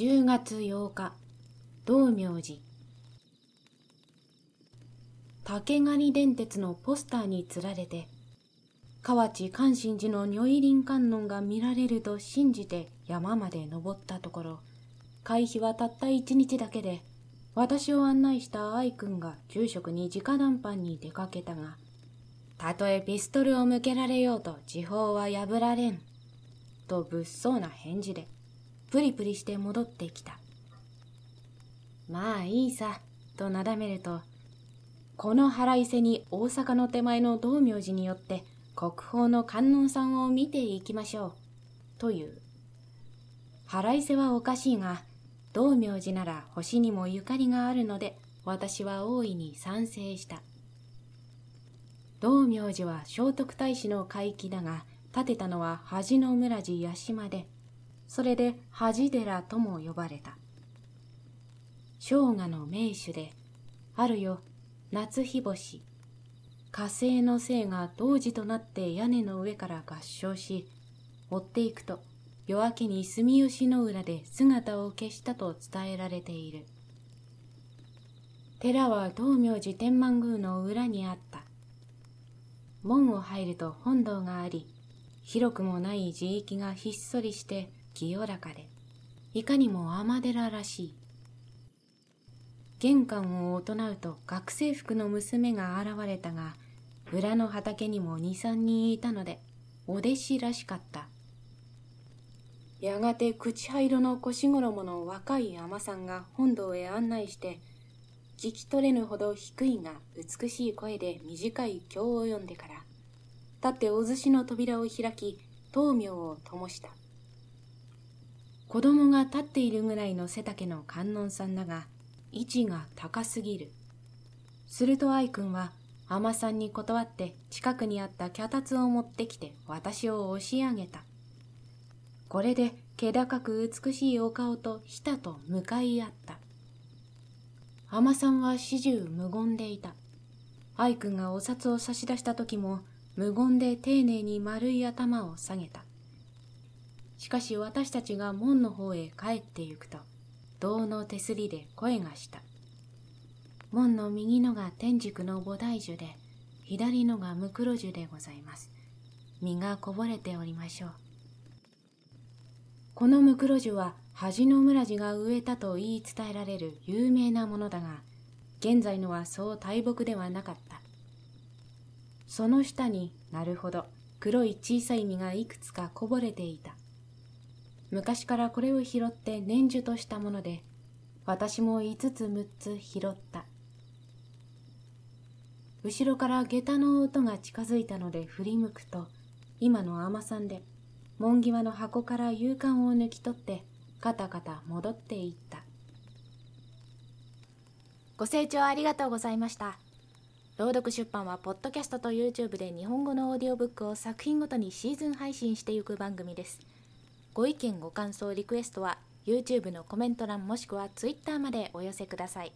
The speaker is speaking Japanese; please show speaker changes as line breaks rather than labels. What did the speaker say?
10月8日道明寺。竹狩電鉄のポスターにつられて河内関心寺の如意輪観音が見られると信じて山まで登ったところ会費はたった一日だけで私を案内した愛くんが住職に直談判に出かけたがたとえピストルを向けられようと時報は破られんと物騒な返事でプリプリして戻ってきた。まあいいさとなだめるとこの腹いせに大阪の手前の道明寺によって国宝の観音さんを見ていきましょうという。腹いせはおかしいが道明寺なら星にもゆかりがあるので私は大いに賛成した。道明寺は聖徳太子の海域だが建てたのは恥の村寺八島でそれで恥寺とも呼ばれた。生姜の名手であるよ夏日星火星の精が同時となって屋根の上から合唱し追っていくと夜明けに住吉の浦で姿を消したと伝えられている。寺は道明寺天満宮の裏にあった。門を入ると本堂があり広くもない地域がひっそりして清らかでいかにも尼寺らしい。玄関を大人うと学生服の娘が現れたが裏の畑にも二三人いたのでお弟子らしかった。やがて口灰色の腰衣の若い海女さんが本堂へ案内して聞き取れぬほど低いが美しい声で短い経を読んでから立ってお寿司の扉を開き灯明を灯した。子供が立っているぐらいの背丈の観音さんだが位置が高すぎる。すると愛くんは、海さんに断って近くにあった脚立を持ってきて私を押し上げた。これで気高く美しいお顔とひたと向かい合った。海さんは始終無言でいた。愛くんがお札を差し出した時も無言で丁寧に丸い頭を下げた。しかし私たちが門の方へ帰ってゆくと、銅の手すりで声がした。門の右のが天竺の菩提樹で、左のがムクロ樹でございます。実がこぼれておりましょう。このムクロ樹は恥の村地が植えたと言い伝えられる有名なものだが、現在のはそう大木ではなかった。その下になるほど黒い小さい実がいくつかこぼれていた。昔からこれを拾って年中としたもので、私も五つ六つ拾った。後ろから下駄の音が近づいたので振り向くと、今の海さんで、門際の箱から勇敢を抜き取って、カタカタ戻っていった。
ご清聴ありがとうございました。朗読出版は、ポッドキャストと YouTube で日本語のオーディオブックを作品ごとにシーズン配信していく番組です。ご意見ご感想リクエストは YouTube のコメント欄もしくは Twitter までお寄せください。